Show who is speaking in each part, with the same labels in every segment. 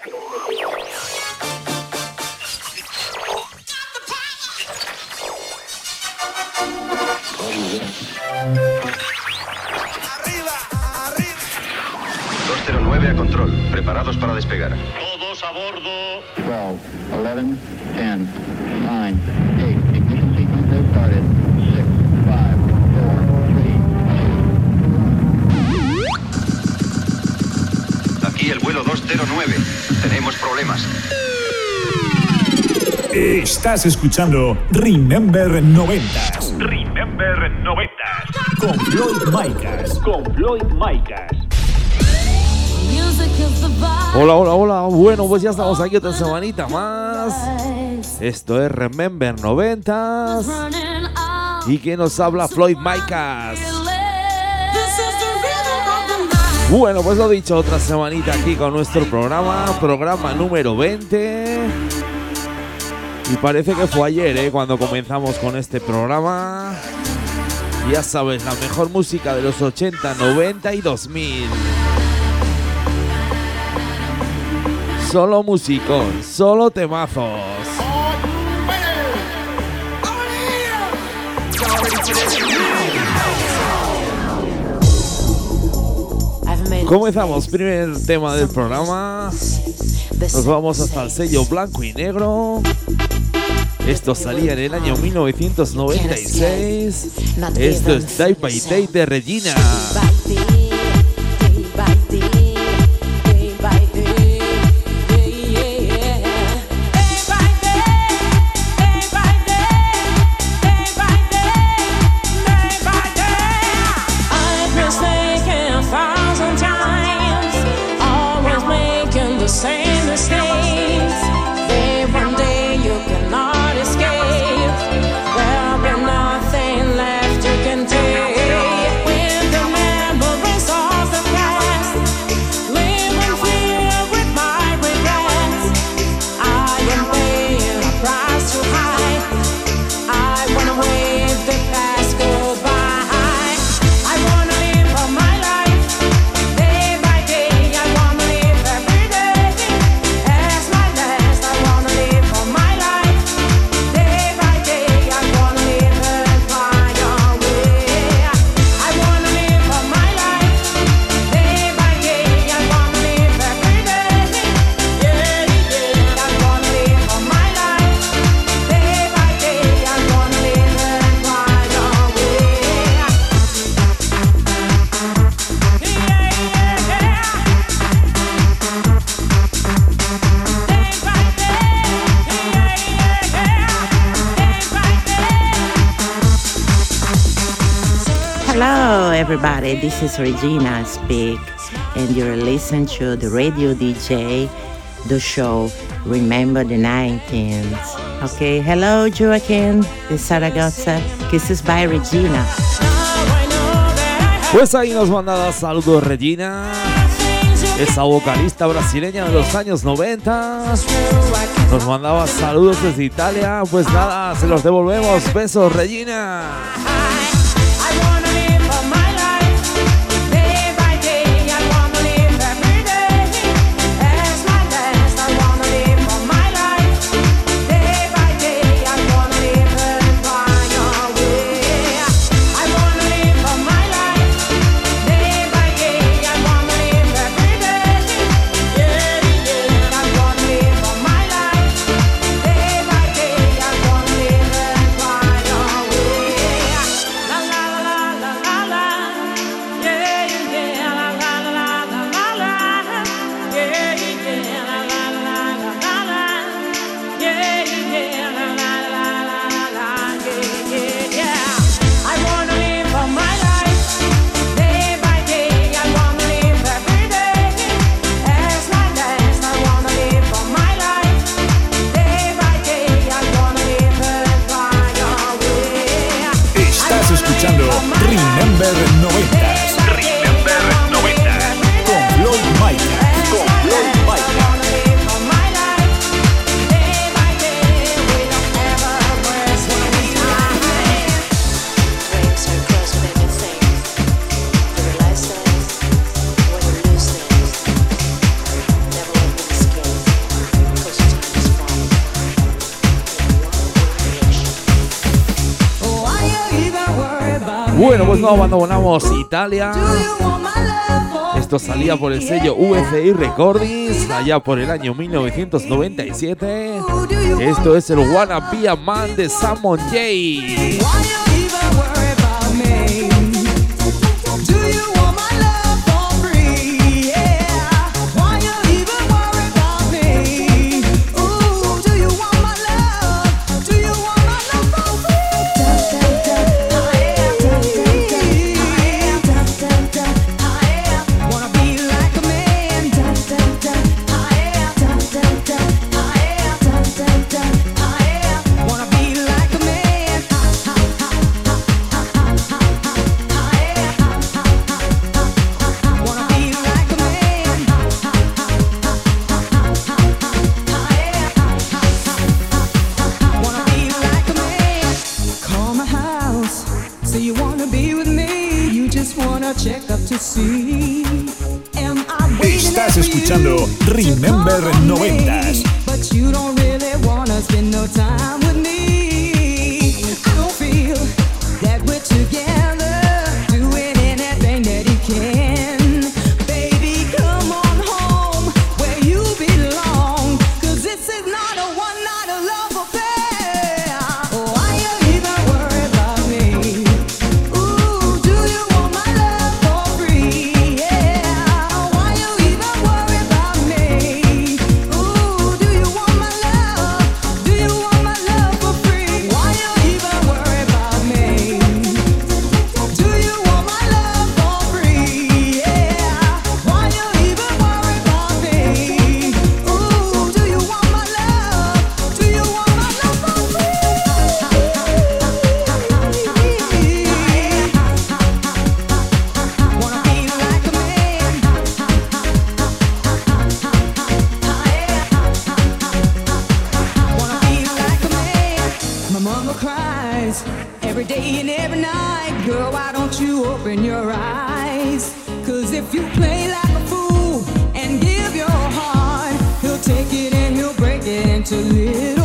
Speaker 1: Arriba, arriba.
Speaker 2: 209 a control, preparados para despegar.
Speaker 3: Todos a bordo.
Speaker 4: 12, 11, 10, 9, 8, ignition sequence has started. 6, 5, 4, 3,
Speaker 2: Aquí el vuelo 209. Tenemos problemas.
Speaker 5: Estás escuchando Remember 90
Speaker 3: Remember 90.
Speaker 5: con Floyd Micas.
Speaker 3: Con Floyd Micas.
Speaker 6: Hola, hola, hola. Bueno, pues ya estamos aquí otra semanita más. Esto es Remember 90 y que nos habla Floyd Micas. Bueno, pues lo dicho, otra semanita aquí con nuestro programa, programa número 20. Y parece que fue ayer, ¿eh? Cuando comenzamos con este programa. Ya sabes, la mejor música de los 80, 90 y 2000. Solo musicón, solo temazos. Comenzamos, primer tema del programa. Nos vamos hasta el sello blanco y negro. Esto salía en el año 1996. Esto es Day by Day de Regina.
Speaker 7: Everybody. This is Regina Speak, and you're listening to the radio DJ, the show Remember the 19th. Okay, hello, Joaquin, de Zaragoza. Kisses by Regina.
Speaker 6: Pues ahí nos mandaba saludos Regina, esa vocalista brasileña de los años 90. Nos mandaba saludos desde Italia. Pues nada, se los devolvemos. Besos, Regina.
Speaker 8: Abandonamos Italia. Esto salía por el sello UFI Recordings allá por el año 1997. Esto es el Wanna Be a Man de Samon J.
Speaker 9: to
Speaker 8: live.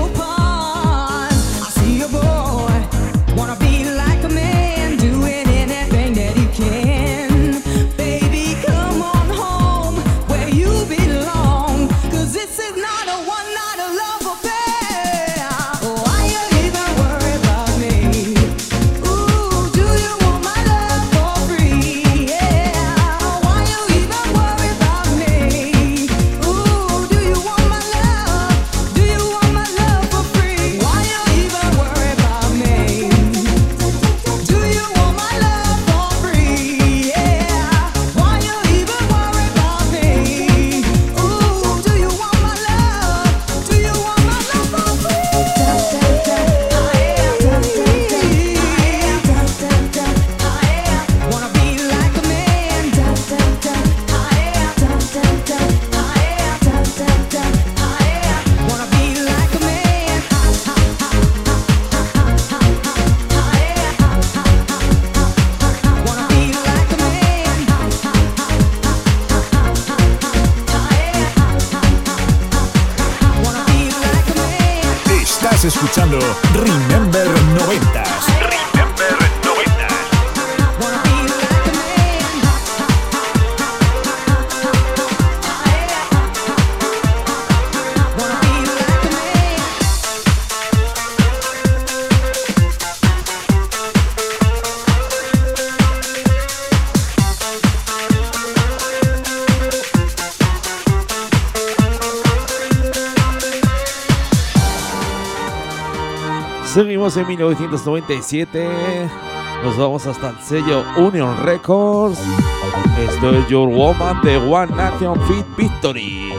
Speaker 8: Desde 1997 nos vamos hasta el sello Union Records. Esto es Your Woman de One Nation Fit Victory.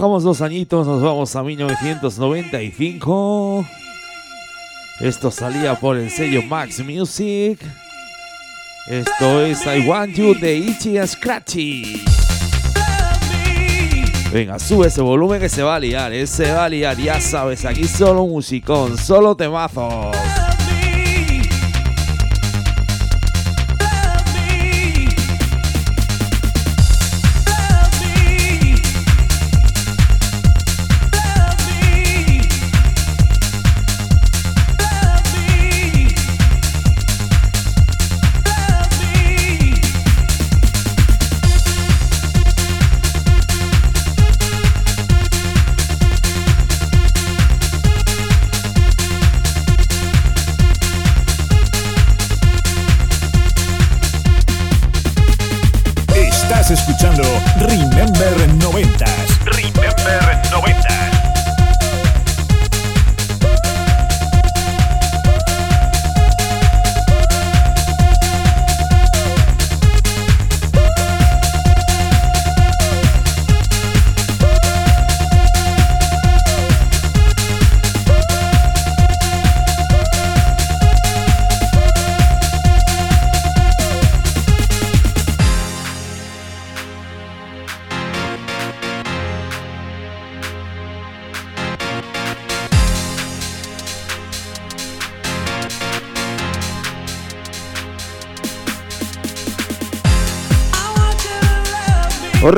Speaker 10: Bajamos dos añitos, nos vamos a 1995. Esto salía por el sello Max Music. Esto es I Want You de and Scratchy. Venga, sube ese volumen que se va a liar, eh, se va a liar, ya sabes, aquí solo musicón, solo temazos.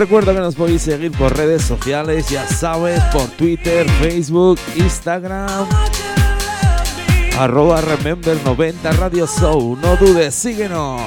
Speaker 10: Recuerdo que nos podéis seguir por redes sociales, ya sabes, por Twitter, Facebook, Instagram, arroba Remember 90 Radio Show. No dudes, síguenos.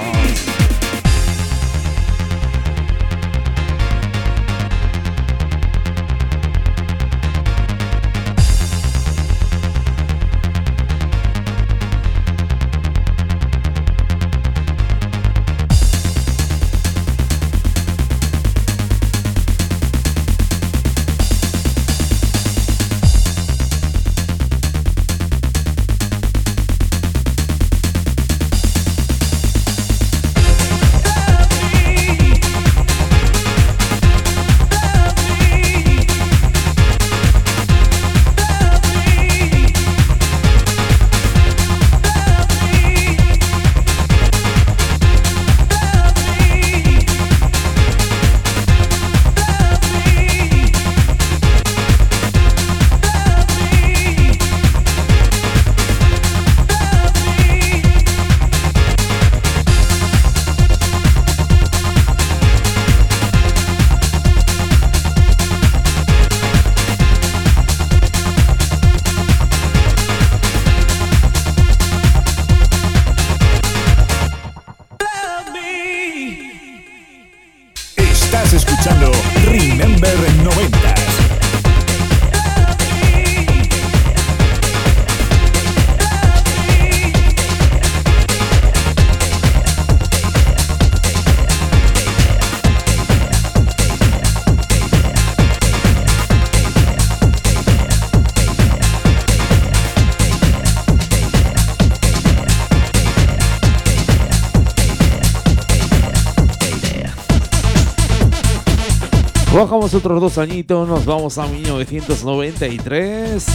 Speaker 10: Otros dos añitos, nos vamos a 1993.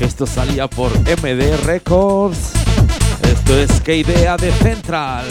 Speaker 10: Esto salía por MD Records. Esto es que idea de Central.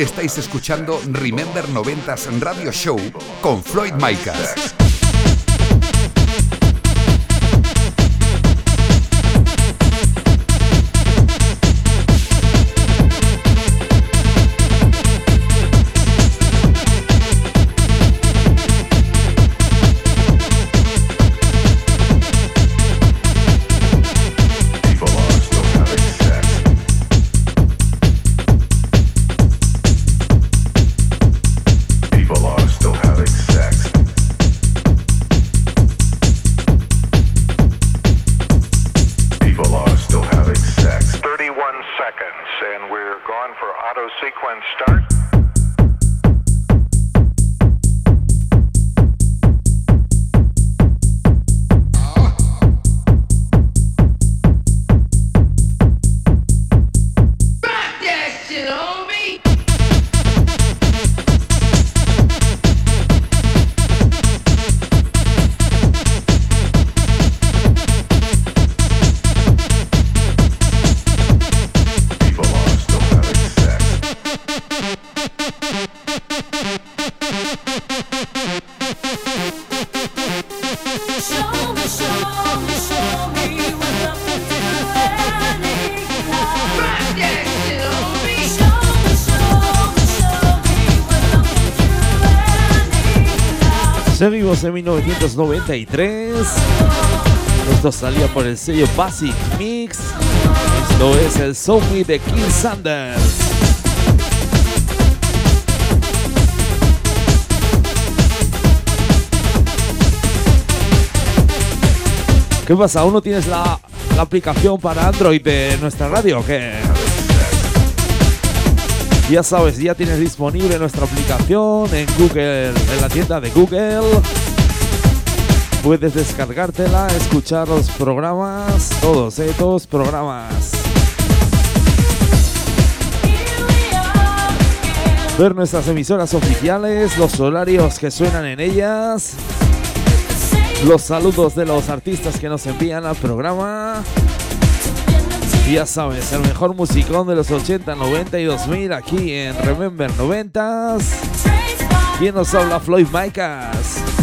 Speaker 11: Estáis escuchando Remember 90s Radio Show con Floyd Micas.
Speaker 12: Any
Speaker 10: Seguimos en 1993. Esto salía por el sello Basic Mix. Esto es el Me de King Sanders. ¿Qué pasa? ¿Aún no tienes la, la aplicación para Android de nuestra radio o qué? Ya sabes, ya tienes disponible nuestra aplicación en Google, en la tienda de Google. Puedes descargártela, escuchar los programas, todos, eh, todos programas. Ver nuestras emisoras oficiales, los horarios que suenan en ellas, los saludos de los artistas que nos envían al programa. Ya sabes, el mejor musicón de los 80, 90 y 2000 aquí en Remember 90s. ¿Quién nos habla? Floyd Micas.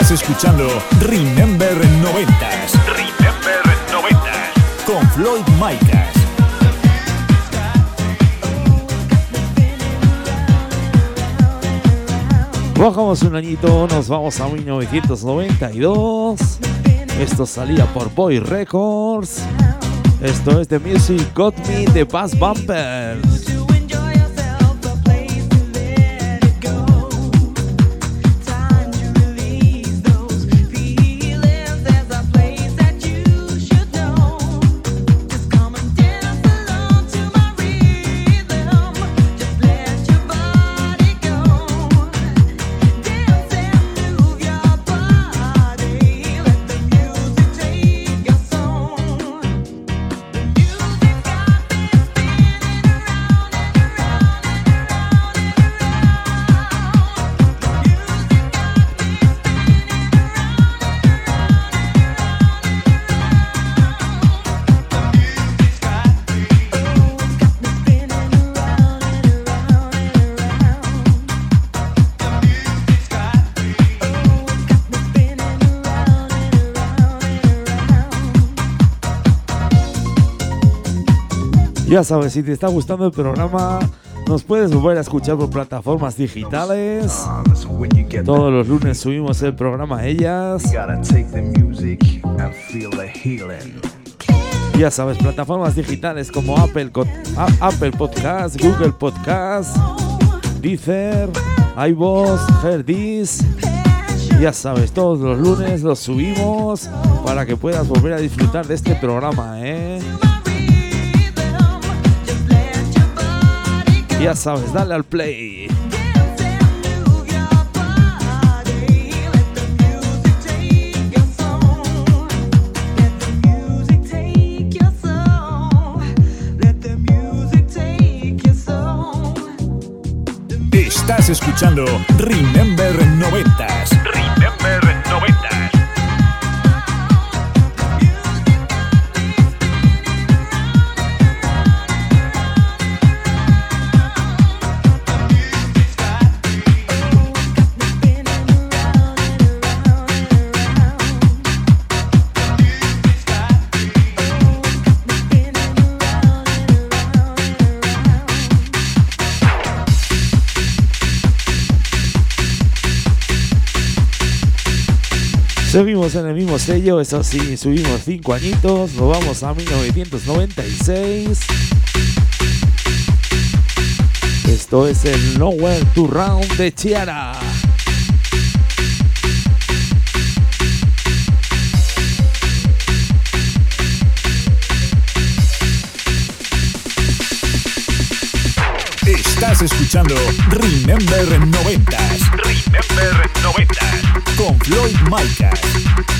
Speaker 5: Estás escuchando Remember 90s. Remember 90s. Con Floyd Micas.
Speaker 10: Bajamos un añito, nos vamos a 1992. Esto salía por Boy Records. Esto es The Music Got Me de Bass Bumpers. Ya sabes, si te está gustando el programa, nos puedes volver a escuchar por plataformas digitales. Todos los lunes subimos el programa a ellas. Ya sabes, plataformas digitales como Apple, Apple Podcast, Google Podcast, Deezer, iVoox, Herdis. Ya sabes, todos los lunes los subimos para que puedas volver a disfrutar de este programa, ¿eh? Ya sabes, dale al play.
Speaker 5: Estás escuchando Remember 90s.
Speaker 10: Seguimos en el mismo sello, eso sí, subimos 5 añitos, nos vamos a 1996. Esto es el Nowhere to Round de Chiara.
Speaker 5: Estás escuchando Remember 90 Remember 90 con Floyd Micas.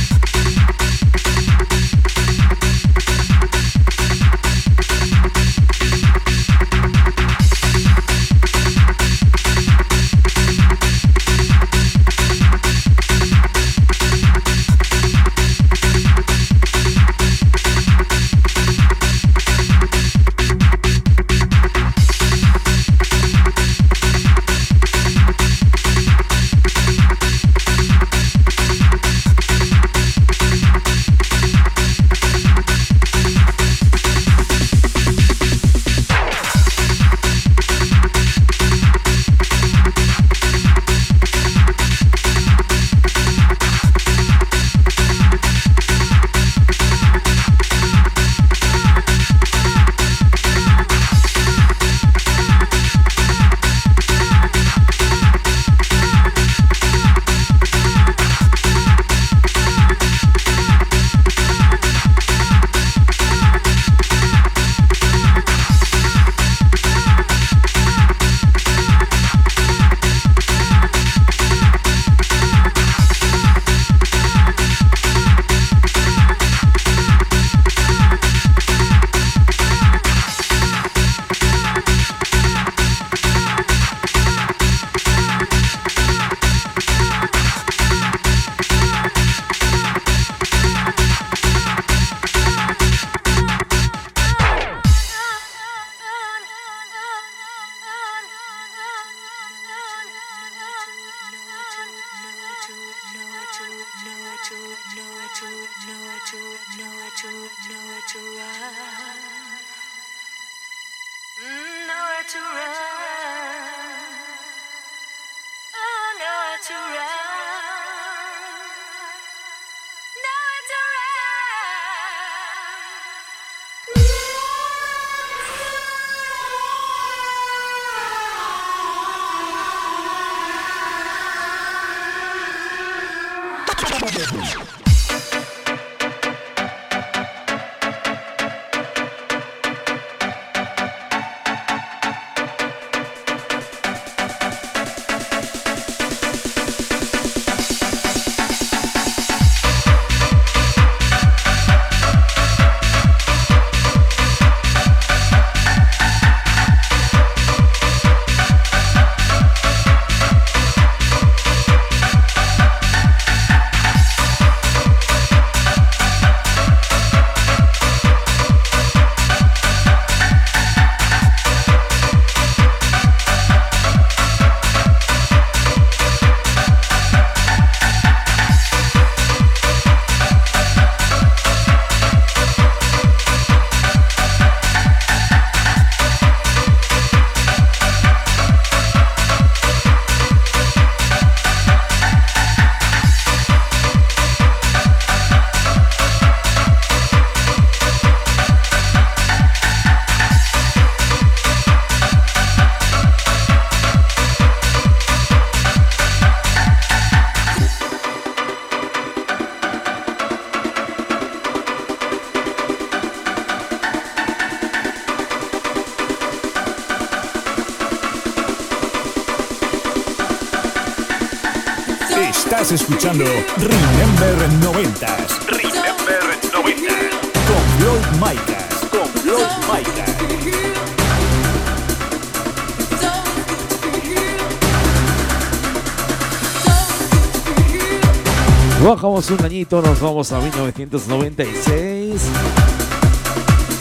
Speaker 10: Un añito, nos vamos a 1996.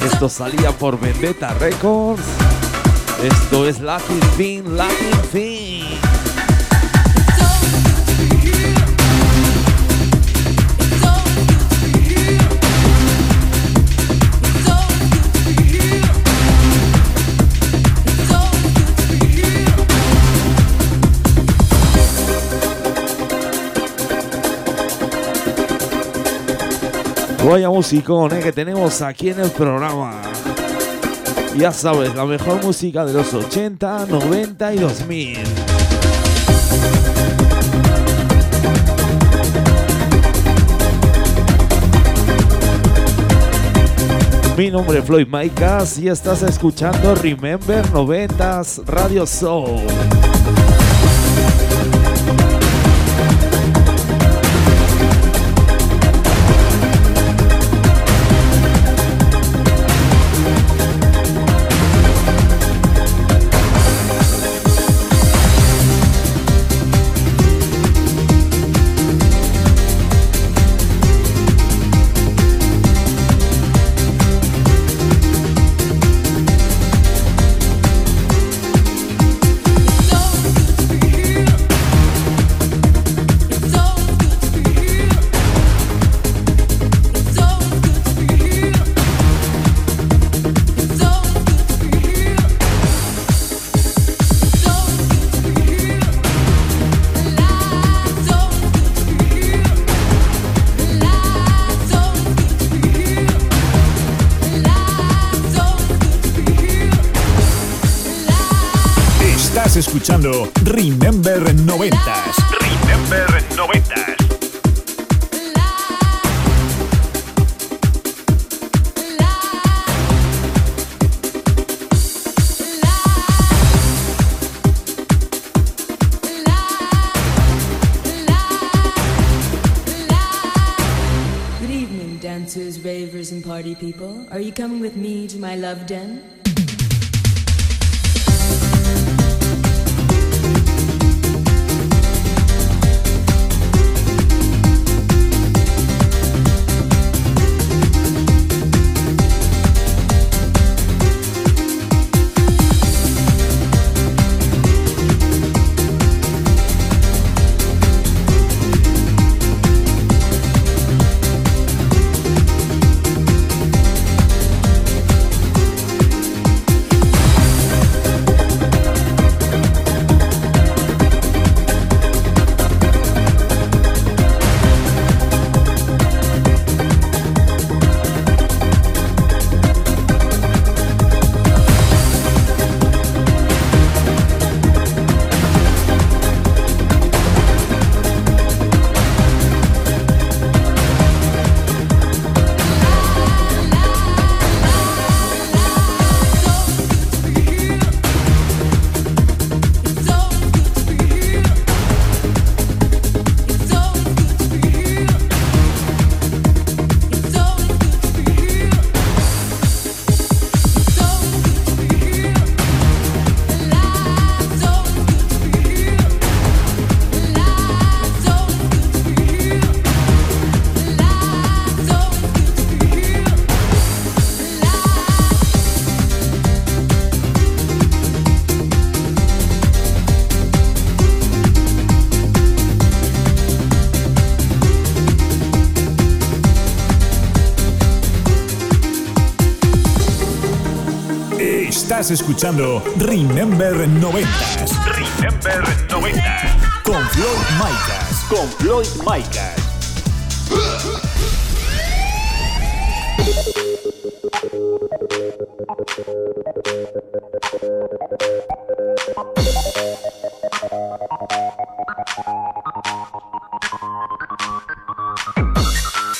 Speaker 10: Esto salía por Vendetta Records. Esto es Lucky Fin, Lucky Fin. Vaya musicón eh, que tenemos aquí en el programa. Ya sabes, la mejor música de los 80, 90 y 2000. Mi nombre es Floyd Maicas y estás escuchando Remember 90s Radio Show.
Speaker 3: Ravers, and party people. Are you coming with me to my love den?
Speaker 5: Estás escuchando Remember 90s. Remember 90s. Con Floyd Micas. Con Floyd Micas.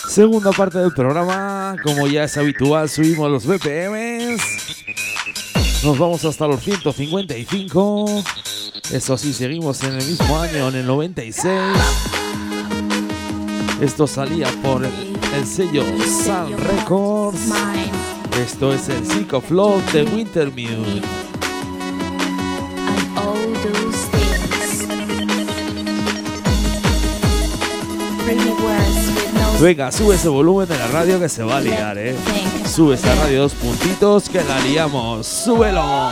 Speaker 10: Segunda parte del programa, como ya es habitual, subimos los BPMs. Nos vamos hasta los 155. Eso sí, seguimos en el mismo año, en el 96. Esto salía por el, el sello Sun Records. Esto es el Sick of Love de Wintermute. Venga, sube ese volumen de la radio que se va a liar, eh. Sube esa radio dos puntitos que la liamos. ¡Súbelo!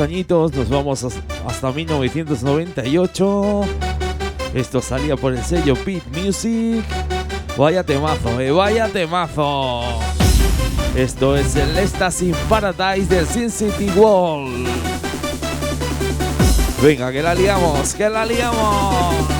Speaker 10: añitos, nos vamos hasta 1998. Esto salía por el sello Beat Music. Vaya temazo, eh, vaya temazo. Esto es el Ecstasy Paradise del Sin City Wall. Venga, que la liamos, que la liamos.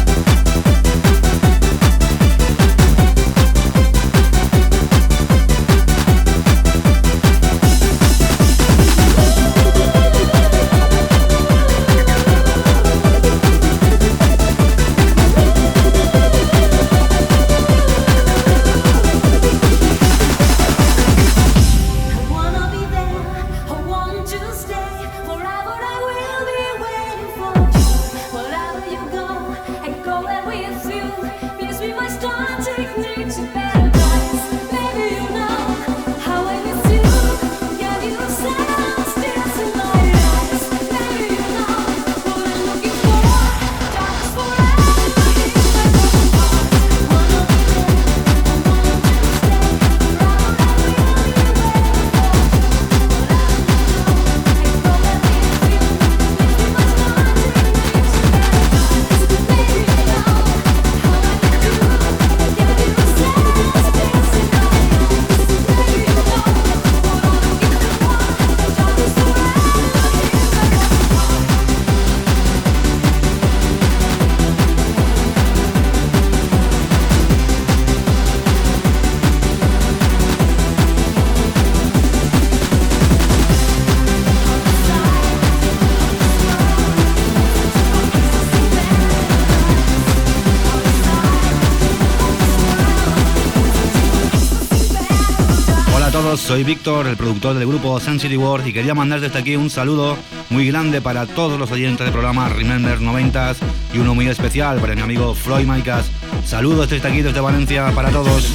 Speaker 13: Soy Víctor, el productor del grupo Sun World y quería mandar desde aquí un saludo muy grande para todos los oyentes del programa Remember 90s y uno muy especial para mi amigo Floyd Maicas. Saludos desde aquí, desde Valencia, para todos.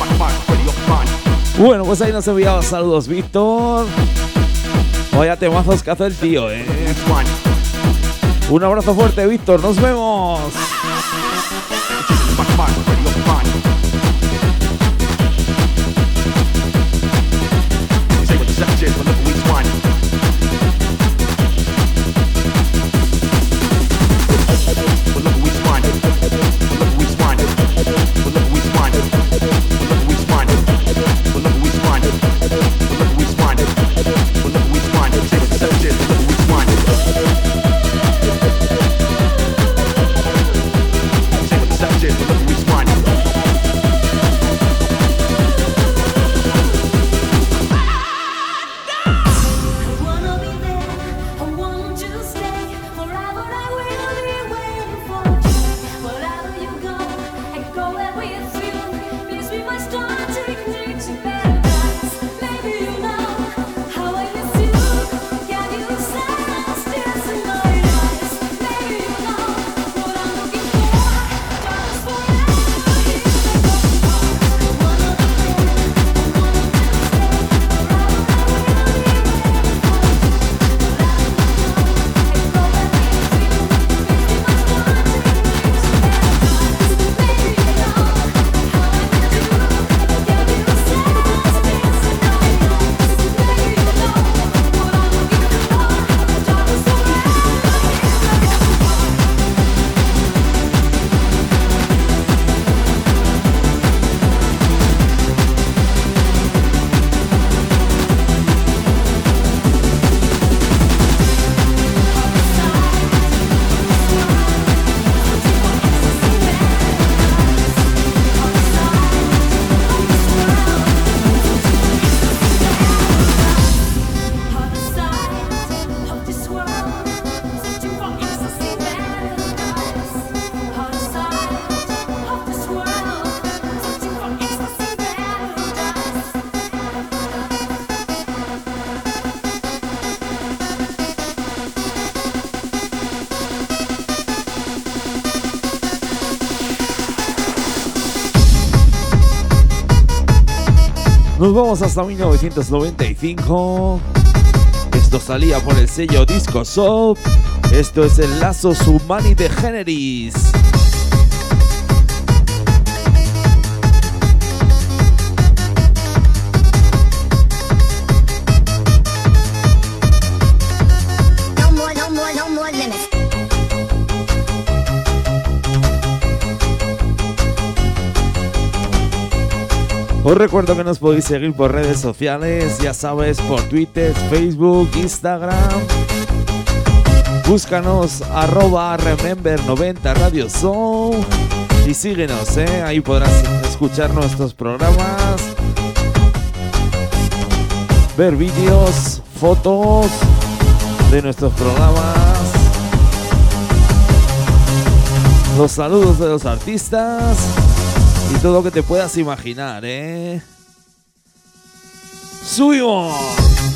Speaker 3: Bueno, pues ahí nos enviaba saludos, Víctor. Vaya temazos que hace el tío, eh. Un abrazo fuerte, Víctor. Nos vemos. Nos vamos hasta 1995. Esto salía por el sello Disco Soap. Esto es el Lazo Humani de Generis. Os recuerdo que nos podéis seguir por redes sociales, ya sabes, por Twitter, Facebook, Instagram. Búscanos arroba remember90 Radio Show y síguenos, ¿eh? ahí podrás escuchar nuestros programas, ver vídeos, fotos de nuestros programas, los saludos de los artistas y todo lo que te puedas imaginar, ¿eh? ¡Subimos!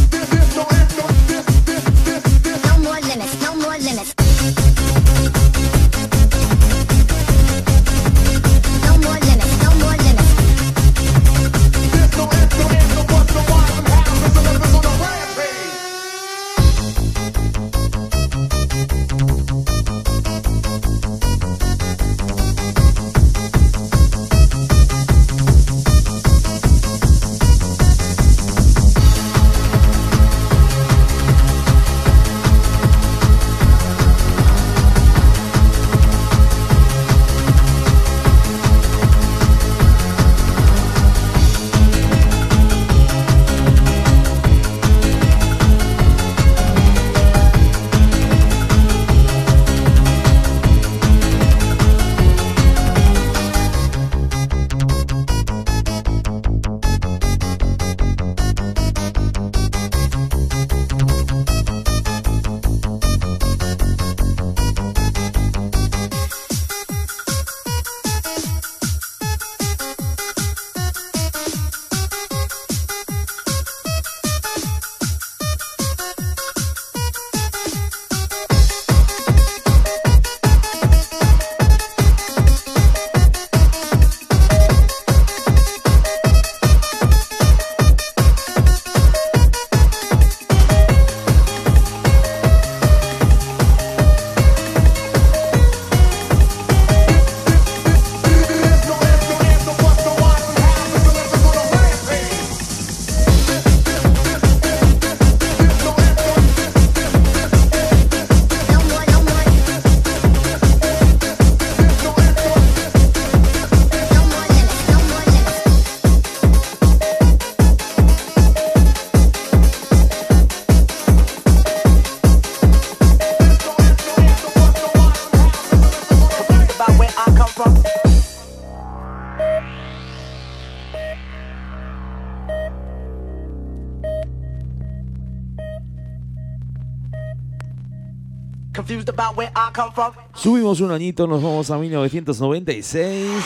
Speaker 10: Subimos un añito, nos vamos a 1996.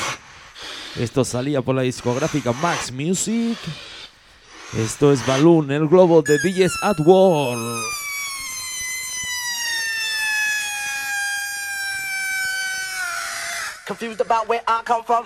Speaker 10: Esto salía por la discográfica Max Music. Esto es Balloon, el globo de DJs at War.
Speaker 14: Confused about where I come from.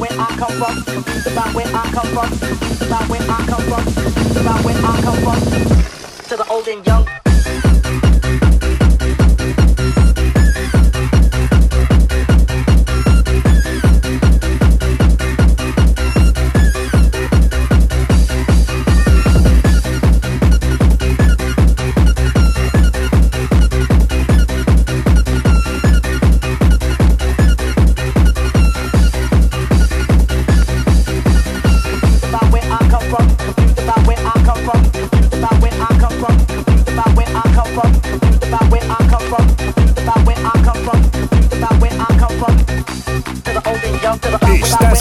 Speaker 14: where I come from. About where I come from. About where I come from. About where I come from. To the old and young.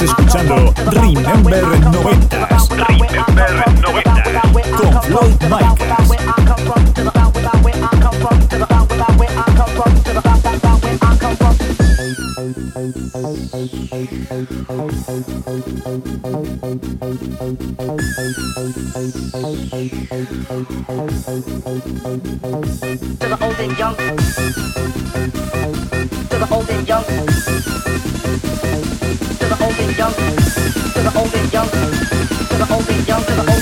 Speaker 3: Estás escuchando Remember 90s. Remember 90s. Con Floyd Micas.
Speaker 14: To the old and young. To the old and young. open, young to the.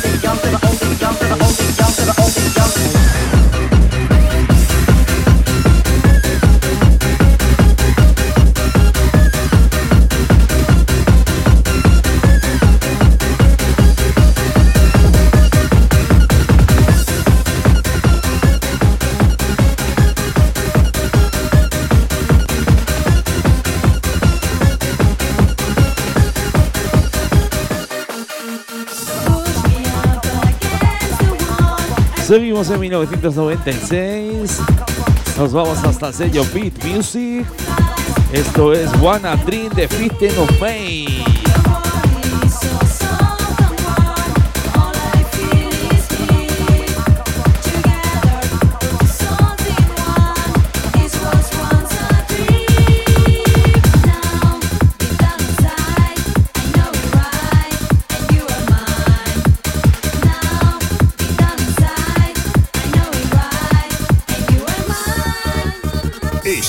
Speaker 10: Seguimos en 1996. Nos vamos hasta el sello Beat Music. Esto es Wanna Dream de 15 of May.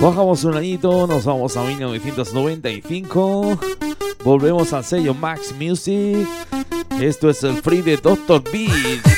Speaker 10: Bajamos un añito, nos vamos a 1995. Volvemos al sello Max Music. Esto es el free de Dr. Beat.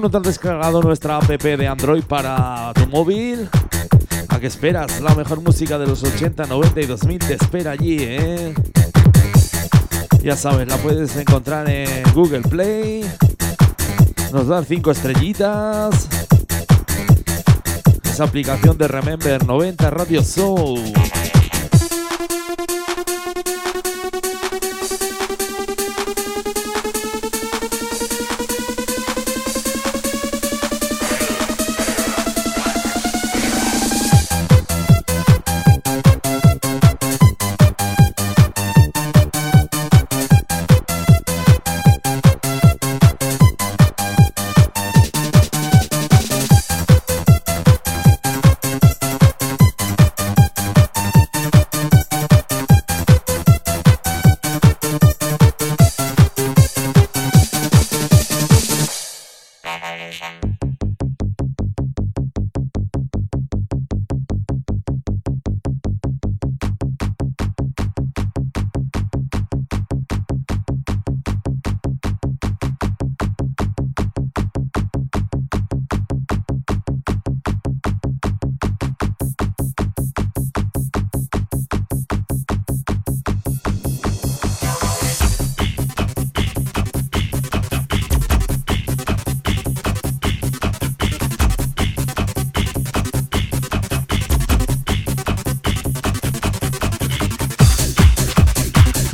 Speaker 10: ¿Aún no te has descargado nuestra app de Android para tu móvil? ¿A qué esperas? La mejor música de los 80, 90 y 2000 te espera allí, ¿eh? Ya sabes, la puedes encontrar en Google Play. Nos dan 5 estrellitas. Esa aplicación de Remember 90 Radio Soul.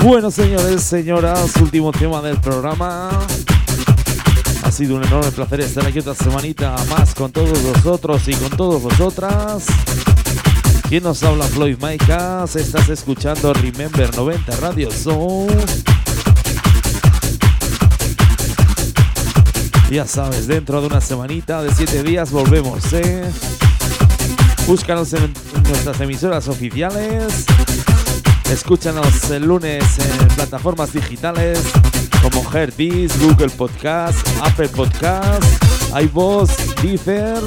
Speaker 10: Bueno, señores, señoras, último tema del programa. Ha sido un enorme placer estar aquí otra semanita más con todos vosotros y con todos vosotras. ¿Quién nos habla? Floyd Maicas. Estás escuchando Remember 90 Radio Show. Ya sabes, dentro de una semanita, de siete días, volvemos, ¿eh? Búscanos en nuestras emisoras oficiales. Escúchanos el lunes en plataformas digitales como Heartbeats, Google Podcast, Apple Podcast, iVoox, Deezer.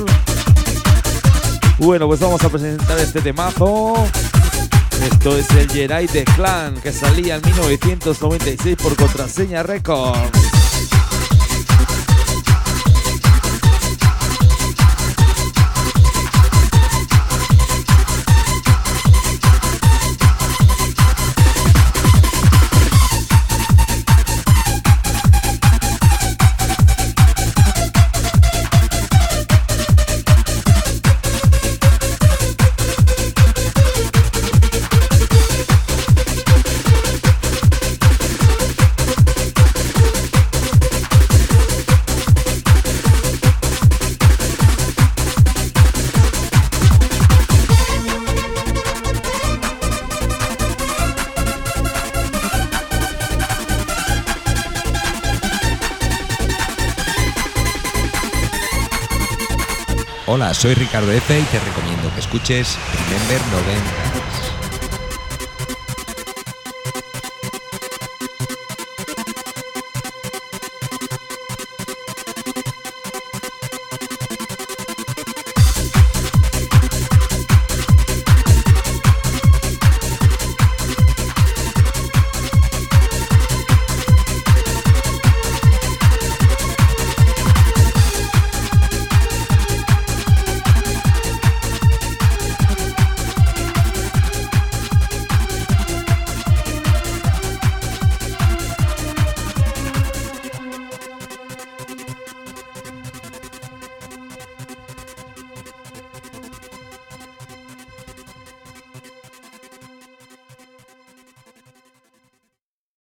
Speaker 10: Bueno, pues vamos a presentar este temazo. Esto es el Jedi de Clan que salía en 1996 por contraseña Records.
Speaker 15: Soy Ricardo F y te recomiendo que escuches Remember 90.